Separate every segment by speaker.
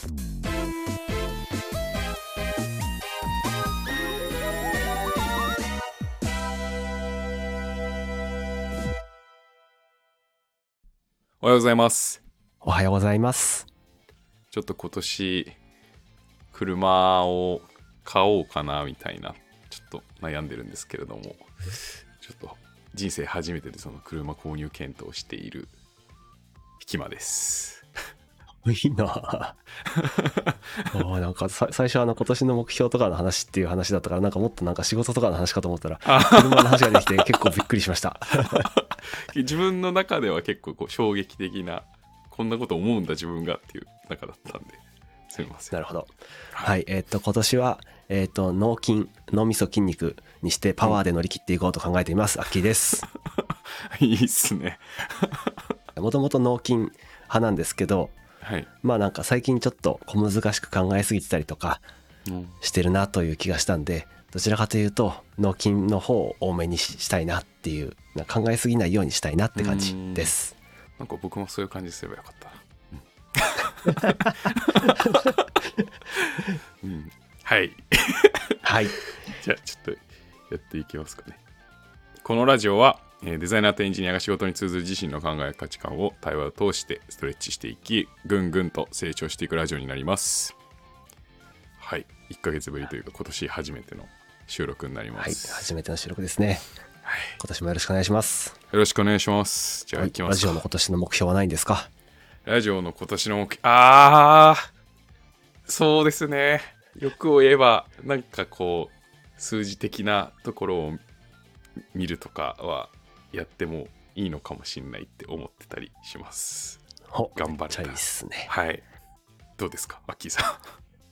Speaker 1: おはようございます。
Speaker 2: おはようございます。
Speaker 1: ちょっと今年、車を買おうかなみたいな、ちょっと悩んでるんですけれども、ちょっと人生初めてでその車購入検討をしている、ひきまです。
Speaker 2: いいな ぁおーなんかさ最初あの今年の目標とかの話っていう話だったからなんかもっとなんか仕事とかの話かと思ったら車の話ができて結構びっくりしました。
Speaker 1: 自分の中では結構こう衝撃的な、こんなこと思うんだ自分がっていう中だったんで、すみません。
Speaker 2: なるほど。はい。えーっと、今年は、えーっと、脳筋、脳みそ筋肉にしてパワーで乗り切っていこうと考えています。アッキーです。
Speaker 1: いいっすね。
Speaker 2: もともと脳筋派なんですけど、
Speaker 1: はい。
Speaker 2: まあなんか最近ちょっと小難しく考えすぎてたりとか
Speaker 1: うん
Speaker 2: してるなという気がしたんで、どちらかというと脳筋の方を多めにししたいなっていう、考えすぎないようにしたいなって感じです。
Speaker 1: なんか僕もそういう感じすればよかったな。うんうん はい。
Speaker 2: はい。
Speaker 1: じゃあちょっとやっていきますかね。このラジオはえーデザイナーとエンジニアが仕事に通ずる自身の考え価値観を対話を通してストレッチしていきぐんぐんと成長していくラジオになります。はい。1ヶ月ぶりというか今年初めての収録になりま
Speaker 2: はい。
Speaker 1: す、
Speaker 2: 初めての収録ですね。
Speaker 1: はい。
Speaker 2: 今年もよろしくお願いします。
Speaker 1: よろしくお願いします。じゃあ
Speaker 2: はい
Speaker 1: 行きますか。
Speaker 2: ラジオの今年の目標はないんですか？
Speaker 1: ラジオの今年の目標ああそうですね。欲を言えばなんかこう数字的なところを見るとかはやってもいいのかもしれないって思ってたりします。
Speaker 2: ほ
Speaker 1: 頑張れた。
Speaker 2: いいっすね。
Speaker 1: はい。どうですかアッキーさ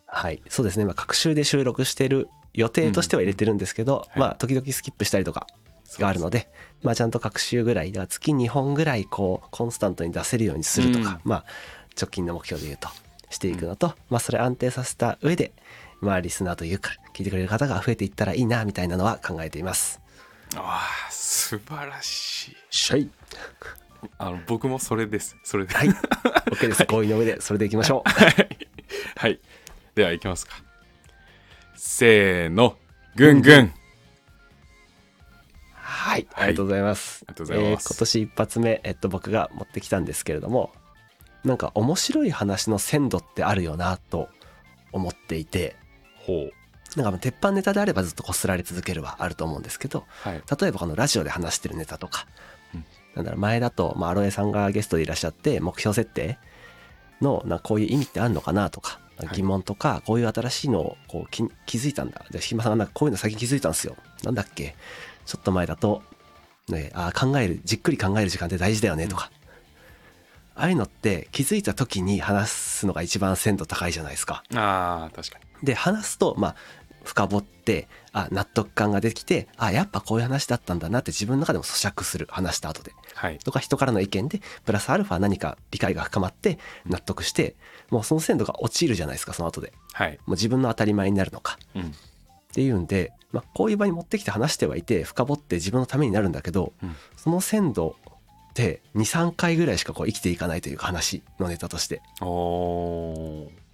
Speaker 2: はい。そうですね。まあ、各週で収録してる予定としては入れてるんですけど、
Speaker 1: はい。
Speaker 2: まあ、時々スキップしたりとか
Speaker 1: ん
Speaker 2: があるので、まあ、ちゃんと各週ぐらい、だから月2本ぐらい、こう、コンスタントに出せるようにするとか、まあ、直近の目標で言うと、していくのと、まあ、それ安定させた上で、まあ、リスナーというか、聞いてくれる方が増えていったらいいな、みたいなのは考えています。
Speaker 1: ああ素晴らしい
Speaker 2: しゃい。
Speaker 1: あの僕もそれですそれで
Speaker 2: はい。OK です。合意の上で、それでいきましょう。
Speaker 1: はい。では、いきますか。せーの、ぐんぐん。
Speaker 2: はい、
Speaker 1: はい
Speaker 2: ありがとうございます。
Speaker 1: ありがとうございます
Speaker 2: えー今年一発目、えっと、僕が持ってきたんですけれども、なんか面白い話の鮮度ってあるよなと思っていて、
Speaker 1: ほう。
Speaker 2: なんか鉄板ネタであればずっとこすられ続けるはあると思うんですけど、
Speaker 1: はい。
Speaker 2: 例えばこのラジオで話してるネタとか、
Speaker 1: うん
Speaker 2: なんだろう前だと、まあ、アロエさんがゲストでいらっしゃって、目標設定の、なこういう意味ってあるのかなとか、
Speaker 1: い
Speaker 2: 疑問とか、こういう新しいのをこう気気づいたんだ。じゃあ、ひまさんがなんかこういうの最近気づいたんですよ。なんだっけ？ちょっと前だと、ね、あー考える、じっくり考える時間って大事だよねとか。ああいうのって気づいた時に話すのが一番鮮度高いじゃないですか。
Speaker 1: ああ、確かに。
Speaker 2: で話すとまあ深掘ってあ納得感ができてあやっぱこういう話だったんだなって自分の中でも咀嚼する話した後で
Speaker 1: はい。
Speaker 2: とか人からの意見でプラスアルファ何か理解が深まって納得してもうその鮮度が落ちるじゃないですかその後で
Speaker 1: はい。
Speaker 2: もう自分の当たり前になるのか
Speaker 1: うん。
Speaker 2: っていうんで、まあ、こういう場に持ってきて話してはいて深掘って自分のためになるんだけど
Speaker 1: うん。
Speaker 2: その鮮度って23回ぐらいしかこう生きていかないというか話のネタとして
Speaker 1: おー。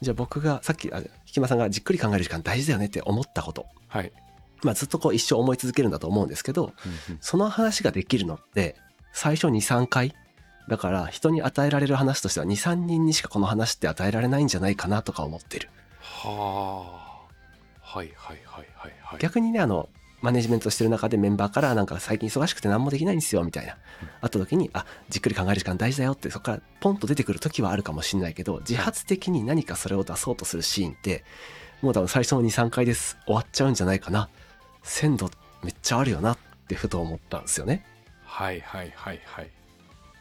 Speaker 2: じゃあ僕がさっきあひきまさんがじっくり考える時間大事だよねって思ったこと
Speaker 1: はい。
Speaker 2: まあ、ずっとこう一生思い続けるんだと思うんですけど
Speaker 1: うんうん
Speaker 2: その話ができるのって最初23回？だから人に与えられる話としては23人にしかこの話って与えられないんじゃないかなとか思ってる
Speaker 1: はあ。はいはいはいはいはい。
Speaker 2: 逆にねあのマネジメントしてる中でメンバーからなんか最近忙しくて何もできないんですよみたいなあった時にあじっくり考える時間大事だよってそこからポンと出てくる時はあるかもしれないけど自発的に何かそれを出そうとするシーンってもう多分最初の23回です終わっちゃうんじゃないかな鮮度めっちゃあるよなってふと思ったんですよね
Speaker 1: はいはいはいはい。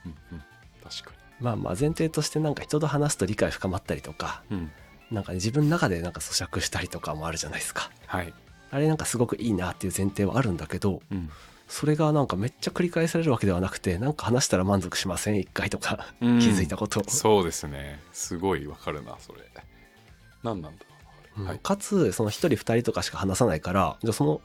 Speaker 1: うんうん。確か
Speaker 2: まあまあ前提としてなんか人と話すと理解深まったりとか
Speaker 1: に。うん。
Speaker 2: なんかね自分の中でなんか咀嚼したりとかもあるじゃないですか
Speaker 1: はい。
Speaker 2: あれなんかすごくいいなっていう前提はあるんだけど
Speaker 1: うん。
Speaker 2: それがなんかめっちゃ繰り返されるわけではなくてなんか話したら満足しません一回とか気
Speaker 1: うん
Speaker 2: づいたことを、
Speaker 1: そうですね。すごいわかるな、それ。何なんだ。はい。
Speaker 2: かつその1人2人とかしか話さないからじゃあその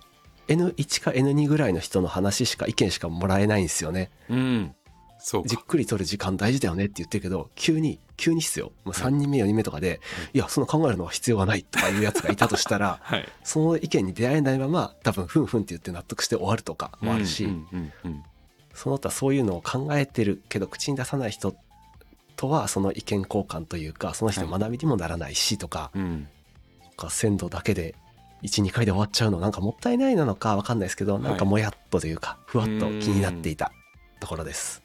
Speaker 2: N1 か N2 ぐらいの人の話しか意見しかもらえないんですよね
Speaker 1: うん。そうか。
Speaker 2: じっくり取る時間大事だよねって言ってるけど急に急にっすよもう3人目4人目とかで、いやその考えるのは必要がないとかいうやつがいたとしたら
Speaker 1: はい。
Speaker 2: その意見に出会えないまま多分ふんふんって言って納得して終わるとかもあるし、その他そういうのを考えてるけど口に出さない人とはその意見交換というかその人の学びにもならないしとか,、
Speaker 1: うん。うん
Speaker 2: なんか鮮度だけで12回で終わっちゃうのなんかもったいないなのかわかんないですけど、
Speaker 1: い
Speaker 2: なんかもやっとというかふわっと気になっていたところです。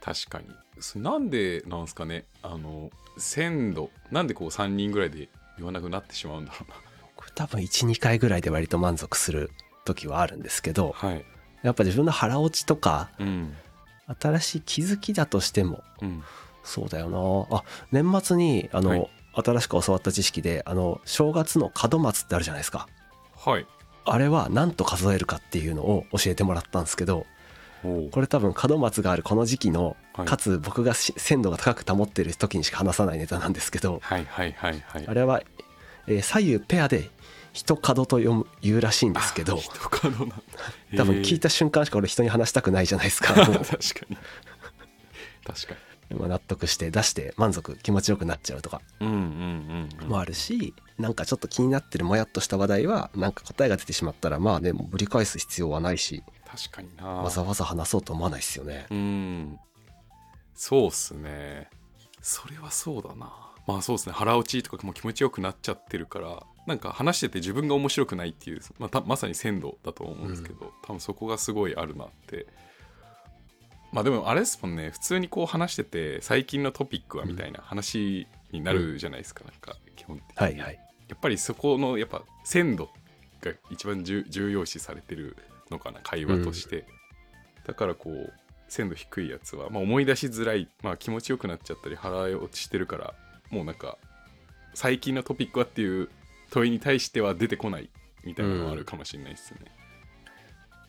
Speaker 1: 確かに。そなんでなんですかね？あの鮮度。なんでこう3人ぐらいで言わなくなってしまうんだろうな。
Speaker 2: これ多分12回ぐらいで割と満足する時はあるんですけど
Speaker 1: はい。
Speaker 2: やっぱ自分の腹落ちとか
Speaker 1: うん。
Speaker 2: 新しい気づきだとしても
Speaker 1: うん。
Speaker 2: そうだよな。あ年末にあの、
Speaker 1: はい。
Speaker 2: 新しく教わった知識であの正月の門松ってあるじゃないですか。
Speaker 1: はい。
Speaker 2: あれは何と数えるかっていうのを教えてもらったんですけどこれ多分門松があるこの時期の
Speaker 1: はい。
Speaker 2: かつ僕がし鮮度が高く保ってる時にしか話さないネタなんですけど
Speaker 1: はいはいはいはい。
Speaker 2: あれは、えー左右ペアで一角と読む言うらしいんですけど
Speaker 1: 角なんだ。
Speaker 2: 多分聞い
Speaker 1: た
Speaker 2: た瞬間しか俺人に話したくないじゃないですか
Speaker 1: 確
Speaker 2: も
Speaker 1: かに。確か
Speaker 2: う まあ納得して出して満足気持ちよくなっちゃうとかもあるしなんかちょっと気になってるもやっとした話題はなんか答えが出てしまったらまあねもうぶり返す必要はないし
Speaker 1: 確かにな。
Speaker 2: わざわざ話そうと思わないですよね。
Speaker 1: うん。そうっすね。それはそうだな。まあそうですね。腹落ちとかも気持ちよくなっちゃってるからなんか話してて自分が面白くないっていう、まあ、たまさに鮮度だと思うんですけど、多分そこがすごいあるなって。まあでもあれですもんね。普通にこう話してて最近のトピックはみたいな話になるじゃないですか、なんか基本的に。
Speaker 2: はいはい。
Speaker 1: やっぱりそこのやっぱ鮮度が一番重重要視されてるのかな会話として、だからこう鮮度低いやつは、まあ、思い出しづらい、まあ、気持ちよくなっちゃったり腹落ちしてるからもうなんか最近のトピックはっていう問いに対しては出てこないみたいなのはあるかもしれないですね、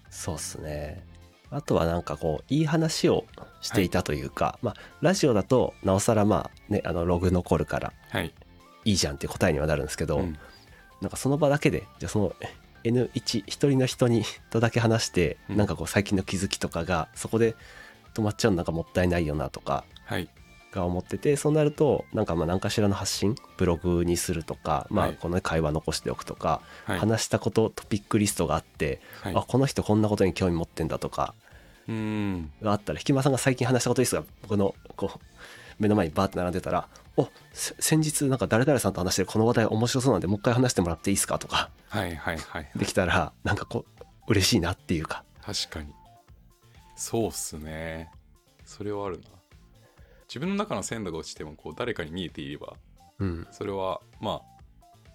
Speaker 2: そうっすね。あとはなんかこういい話をしていたというか、まあラジオだとなおさらまあねあのログ残るから
Speaker 1: はい、
Speaker 2: いいじゃんっていう答えにはなるんですけど、
Speaker 1: うん。
Speaker 2: なんかその場だけでじゃあその N1 一人の人にとだけ話して、
Speaker 1: うん。
Speaker 2: なんかこう最近の気づきとかがそこで止まっちゃうのなんかもったいないよなとか
Speaker 1: はい。
Speaker 2: が思っててそうなるとなんかまあ何かしらの発信ブログにするとか、ま
Speaker 1: はい。
Speaker 2: あこの会話残しておくとか、
Speaker 1: はい。
Speaker 2: 話したことトピックリストがあって、
Speaker 1: はい。
Speaker 2: あこの人こんなことに興味持ってんだとかがあったら引間さんが最近話したことリストが僕のこう目の前にバーって並んでたら「おせ先日なんか誰々さんと話してるこの話題面白そうなんでもう一回話してもらっていいですか?」とか。
Speaker 1: はいはいはい
Speaker 2: できたらなんかこう嬉しいなっていうか。
Speaker 1: 確かに。そうっすね。それはあるな。自分の中の鮮度が落ちてもこう誰かに見えていれば
Speaker 2: うん。
Speaker 1: それはま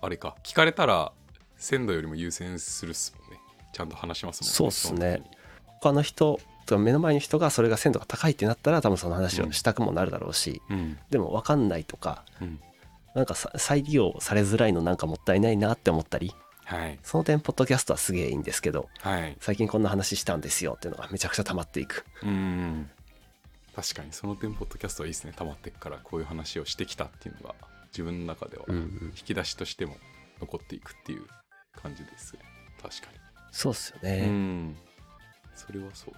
Speaker 1: ああれか。聞かれたら鮮度よりも優先するっすもんね。ちゃんと話しますもん
Speaker 2: そうっすね。他の人目の前の人がそれが鮮度が高いってなったら多分その話をしたくもなるだろうし、
Speaker 1: うん。
Speaker 2: でも分かんないとか
Speaker 1: うん。
Speaker 2: なんかさ再利用されづらいのなんかもったいないなって思ったり
Speaker 1: はい。
Speaker 2: その点ポッドキャストはすげえいいんですけど
Speaker 1: はい。
Speaker 2: 最近こんな話したんですよっていうのがめちゃくちゃ溜まっていく。
Speaker 1: うん。確かにその点ポッドキャストはいいですね。溜まってっからこういう話をしてきたっていうのが自分の中では引き出しとしても残っていくっていう感じですね。確かに。
Speaker 2: そうっすよ
Speaker 1: う
Speaker 2: ね、
Speaker 1: ん。それはそう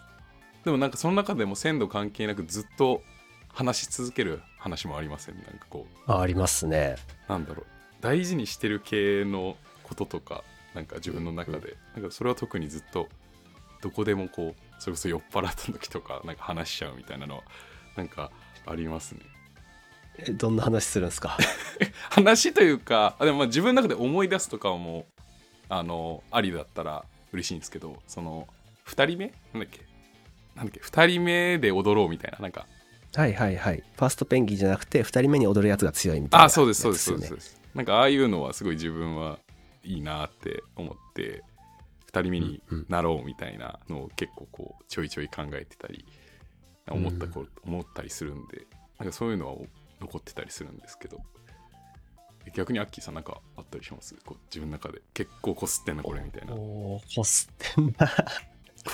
Speaker 1: でもなんかその中でも鮮度関係なくずっと話し続ける話もありません？なんかこう。
Speaker 2: あありますね。
Speaker 1: なんだろう。大事にしてる系のこととかなんか自分の中で、なんかそれは特にずっとどこでもこうそれこそ酔っ払った時とかなんか話しちゃうみたいなのはなんかありますね。
Speaker 2: えどんな話するんですか？
Speaker 1: 話というかあでもまあ自分の中で思い出すとかもあのありだったら嬉しいんですけどその2人目？なんだっけ？なんだっけ2人目で踊ろうみたいななんか。
Speaker 2: はいはいはい。ファーストペンギンじゃなくて2人目に踊るやつが強いみたいな
Speaker 1: あそうですそうですそうです
Speaker 2: やつ
Speaker 1: そうです。なんかああいうのはすごい自分はいいなって思って2人目になろうみたいなのを結構こうちょいちょい考えてたり思ったこ、思ったりするんでなんかそういうのは残ってたりするんですけど。逆にアッキーさんなんかあったりします？こう自分の中で。結構こすってんなこれみたいな。こ
Speaker 2: おーこすってんな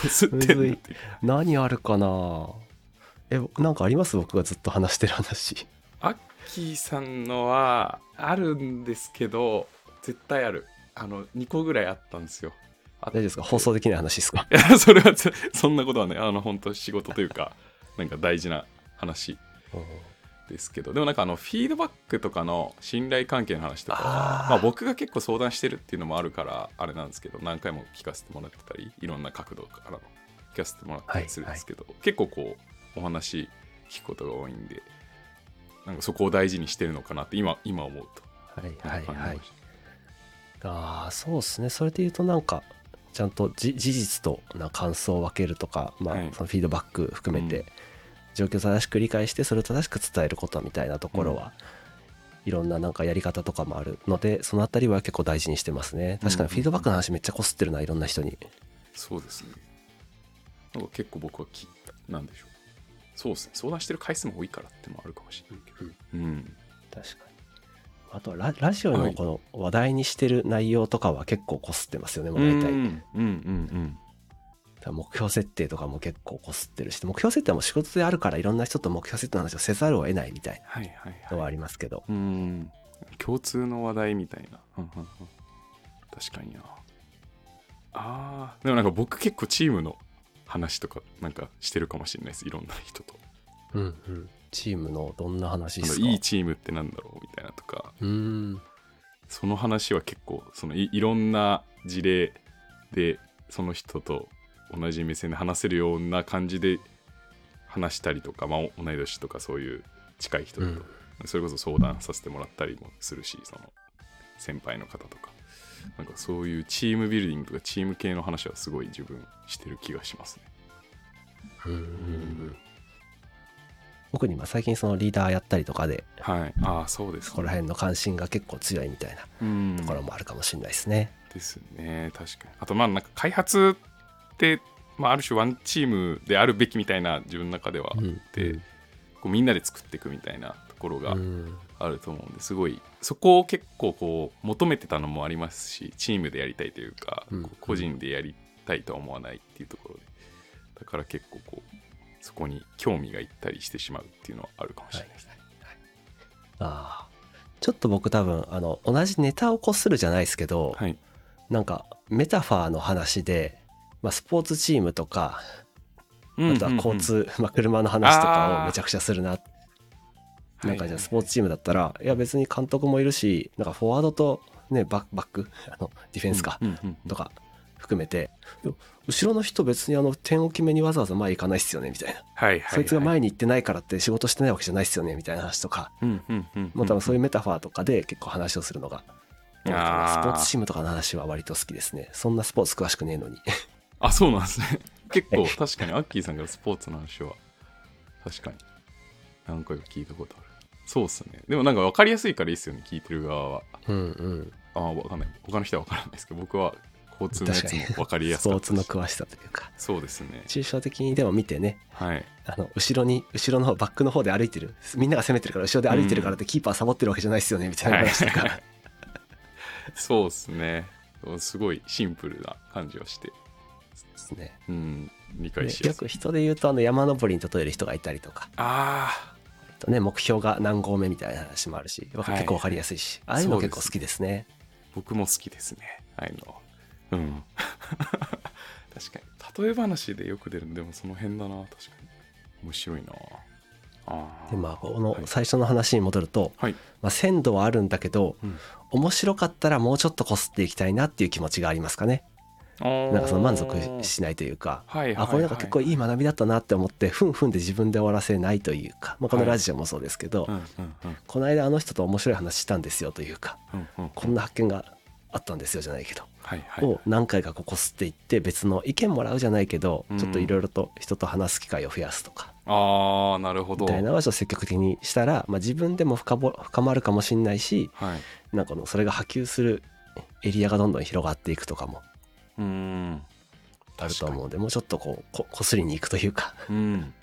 Speaker 1: すってんなってい。う
Speaker 2: 何あるかな？えなんかあります？僕がずっと話してる話。
Speaker 1: アッキーさんのはあるんですけど絶対ある。あの2個ぐらいあったんですよ。あ
Speaker 2: 大丈夫ですか？放送できない話ですか？
Speaker 1: いやそれはつそんなことはねあの本当仕事というかなんか大事な話ですけどでもなんかあのフィードバックとかの信頼関係の話とかまあ、僕が結構相談してるっていうのもあるからあれなんですけど何回も聞かせてもらってたりいろんな角度からの聞かせてもらったりするんですけど、結構こうお話聞くことが多いんでなんかそこを大事にしてるのかなって今今思うと。
Speaker 2: はいはいはい。ああそうですね。それで言うとなんかちゃんとじ事実とな感想を分けるとか、まあ
Speaker 1: はい。
Speaker 2: そのフィードバック含めて、
Speaker 1: うん
Speaker 2: 状況を正しく理解してそれを正しく伝えることみたいなところは、いろんななんかやり方とかもあるのでそのあたりは結構大事にしてますね。確かにフィードバックの話めっちゃこすってるないろんな人に。
Speaker 1: そうですね。なんか結構僕はきなんでしょう。そうですね。相談してる回数も多いからってのもあるかもしれないけど。うん。
Speaker 2: 確かに。あとはララジオのこの話題にしてる内容とかは結構こすってますよね、もう大体。
Speaker 1: うんうんうん
Speaker 2: だから目標設定とかも結構こすってるし目標設定はもう仕事であるからいろんな人と目標設定の話をせざるを得ないみたい
Speaker 1: はいはい
Speaker 2: なのはあ
Speaker 1: はい
Speaker 2: りますけど、
Speaker 1: うん。共通の話題みたいな。うんうんうん。確かにな。あー。でもなんか僕結構チームの話とかなんかしてるかもしれないです。いろんな人と。
Speaker 2: うんうん、チームのどんな話ですか？
Speaker 1: いいチームってなんだろうみたいなとか。
Speaker 2: うーん。
Speaker 1: その話は結構そのいいろんな事例でその人と同じ目線で話せるような感じで話したりとか、まあ、お同い年とかそういう近い人と、
Speaker 2: うん。
Speaker 1: それこそ相談させてもらったりもするしその先輩の方とか。なんかそういうチームビルディングとかチーム系の話はすごい自分してる気がしますね。
Speaker 2: 特にまあ最近そのリーダーやったりとかで
Speaker 1: はい、ああそうです
Speaker 2: そこら辺の関心が結構強いみたいな
Speaker 1: うん
Speaker 2: ところもあるかもしれないですね。
Speaker 1: ですね。確かに。あとまあなんか開発まあ、ある種ワンチームであるべきみたいな自分の中ではあって、
Speaker 2: うん
Speaker 1: こうみんなで作っていくみたいなところが
Speaker 2: うん
Speaker 1: あると思うんですごいそこを結構こう求めてたのもありますしチームでやりたいというか、
Speaker 2: うん
Speaker 1: 個人でやりたいとは思わないっていうところでだから結構こうそこに興味がいったりしてしまうっていうのはあるかもしれないですね。
Speaker 2: ああちょっと僕多分あの同じネタをこするじゃないですけど、
Speaker 1: はい、
Speaker 2: なんかメタファーの話で、まあ、スポーツチームとかあとは交通、まあ、車の話とかをめちゃくちゃするな。なんかじゃあスポーツチームだったらいや別に監督もいるしなんかフォワードとねバッバック あのディフェンスか
Speaker 1: うんうんうん
Speaker 2: とか含めて後ろの人別にあの点を決めにわざわざ前行かないっすよねみたいな。
Speaker 1: はいはいはい。
Speaker 2: そいつが前に行ってないからって仕事してないわけじゃないっすよねみたいな話とか。
Speaker 1: うんうんうん
Speaker 2: もう多分そういうメタファーとかで結構話をするのがスポーツチームとかの話は割と好きですね。そんなスポーツ詳しくねえのに
Speaker 1: あそうなんですね。結構確かにアッキーさんからスポーツの話は。確かに。何回か聞いたことある。そうっすね。でもなんか分かりやすいからいいっすよね聞いてる側は。
Speaker 2: うんうん。
Speaker 1: ああ分かんない。他の人は分からないですけど僕は交通のやつも分かりや
Speaker 2: ス
Speaker 1: すかったし
Speaker 2: ポーツの詳しさというか。
Speaker 1: そうですね。
Speaker 2: 抽象的にでも見てね。
Speaker 1: はい。
Speaker 2: あの後ろに後ろのバックの方で歩いてる。みんなが攻めてるから後ろで歩いてるからってキーパーサボってるわけじゃないですよねみたいな話とか、
Speaker 1: は いそうっすね。すごいシンプルな感じはして
Speaker 2: ね。
Speaker 1: うん理
Speaker 2: で
Speaker 1: 解し
Speaker 2: よく人で言うとあの山登りに例える人がいたりとか。
Speaker 1: あ
Speaker 2: とね目標が何合目みたいな話もあるし
Speaker 1: はい。
Speaker 2: 結構わかりやすいし、ああいうの結構好きですね。
Speaker 1: あ僕も好きですねああいうの。うん。確かに。例え話でよく出るのでもその辺だな。確かに。面白いな。
Speaker 2: でまあこの
Speaker 1: はい。
Speaker 2: 最初の話に戻ると、
Speaker 1: はい。
Speaker 2: まあ、鮮度はあるんだけど
Speaker 1: うん。
Speaker 2: 面白かったらもうちょっとこすっていきたいなっていう気持ちがありますかね
Speaker 1: な
Speaker 2: なんかその満足しないというか
Speaker 1: はいはいはい
Speaker 2: あこれなんか結構いい学びだったなって思ってふんふんで自分で終わらせないというか、まあ、このラジオもそうですけど、
Speaker 1: うんうんうん。
Speaker 2: この間あの人と面白い話したんですよというか
Speaker 1: うんうん
Speaker 2: こんな発見があったんですよじゃないけど、
Speaker 1: はいはい
Speaker 2: を何回かこうこすっていって別の意見もらうじゃないけど、
Speaker 1: うん。
Speaker 2: ちょっといろいろと人と話す機会を増やすとか
Speaker 1: ああなるほど。
Speaker 2: みたいなのは積極的にしたら、まあ、自分でも深ぼ深まるかもしれないし
Speaker 1: はい。
Speaker 2: なんかこのそれが波及するエリアがどんどん広がっていくとかも
Speaker 1: うーん。
Speaker 2: あると思うのでもうちょっとこうここすりに行くというか。
Speaker 1: うん。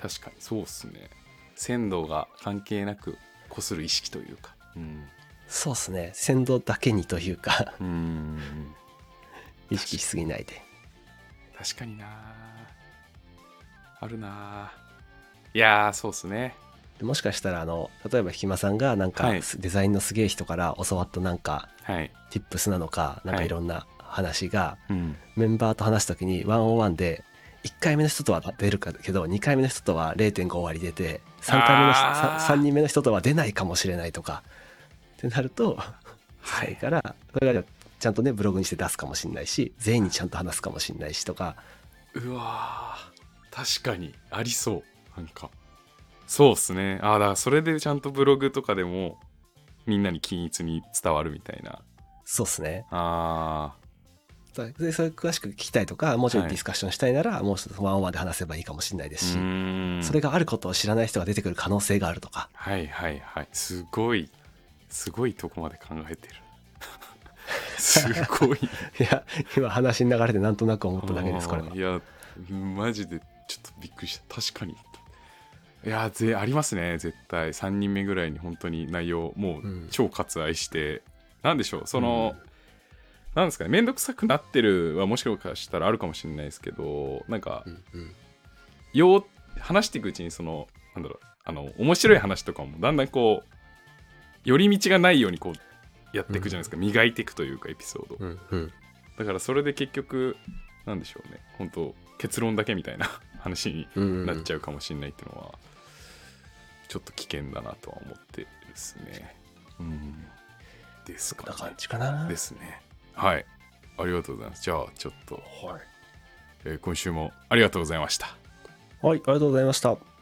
Speaker 1: 確かにそうっすね。鮮度が関係なくこする意識というか。うん。
Speaker 2: そうですね。鮮度だけにというか。
Speaker 1: うーん。
Speaker 2: 意識しすぎないで。
Speaker 1: 確かにな。あるな。いやーそうっすね。
Speaker 2: でもしかしたらあの例えばひまさんがなんか
Speaker 1: はい。
Speaker 2: デザインのすげえ人から教わったなんか
Speaker 1: はい、
Speaker 2: tips なのかなんか
Speaker 1: はい。
Speaker 2: いろんな話が
Speaker 1: うん、
Speaker 2: メンバーと話す時にワンオンワンで1回目の人とは出るかけど2回目の人とは0.5割出て3回目の人
Speaker 1: あー。
Speaker 2: 3, 人目の人とは出ないかもしれないとか。ってなるとそれからそれがちゃんとねブログにして出すかもしれないし全員にちゃんと話すかもしれないしとか。
Speaker 1: うわー確かにありそう。なんか。そうっすね。ああだからそれでちゃんとブログとかでもみんなに均一に伝わるみたいな。
Speaker 2: そうっすね。
Speaker 1: あ
Speaker 2: でそれ詳しく聞きたいとかもうちょい
Speaker 1: はい。
Speaker 2: ディスカッションしたいなら、もうちょっとワンオンワンで話せばいいかもしれないですし、それがあることを知らない人が出てくる可能性があるとか。
Speaker 1: はいはいはい。すごい。すごいとこまで考えてる。すごい。
Speaker 2: いや今話の流れでなんとなく思っただけですこれは。
Speaker 1: いやマジでちょっとびっくりした。確かに。いやぜありますね絶対。3人目ぐらいに本当に内容も
Speaker 2: う
Speaker 1: うん。超割愛して、なんでしょうその、なんですかね面倒くさくなってるはもしかしたらあるかもしれないですけどなんか
Speaker 2: うんうん
Speaker 1: よう話していくうちにそのなんだろうあの面白い話とかもだんだんこう寄り道がないようにこうやっていくじゃないですか、磨いていくというかエピソード、
Speaker 2: うんうん。
Speaker 1: だからそれで結局なんでしょうね。本当結論だけみたいな 話に
Speaker 2: うんうん
Speaker 1: なっちゃうかもしれないっていうのは、ちょっと危険だなとは思ってですね。うん。ですかね
Speaker 2: こんな感じかな。
Speaker 1: ですねはい。ありがとうございます。じゃあちょっと、
Speaker 2: はい、
Speaker 1: えー今週もありがとうございました。
Speaker 2: はい、ありがとうございました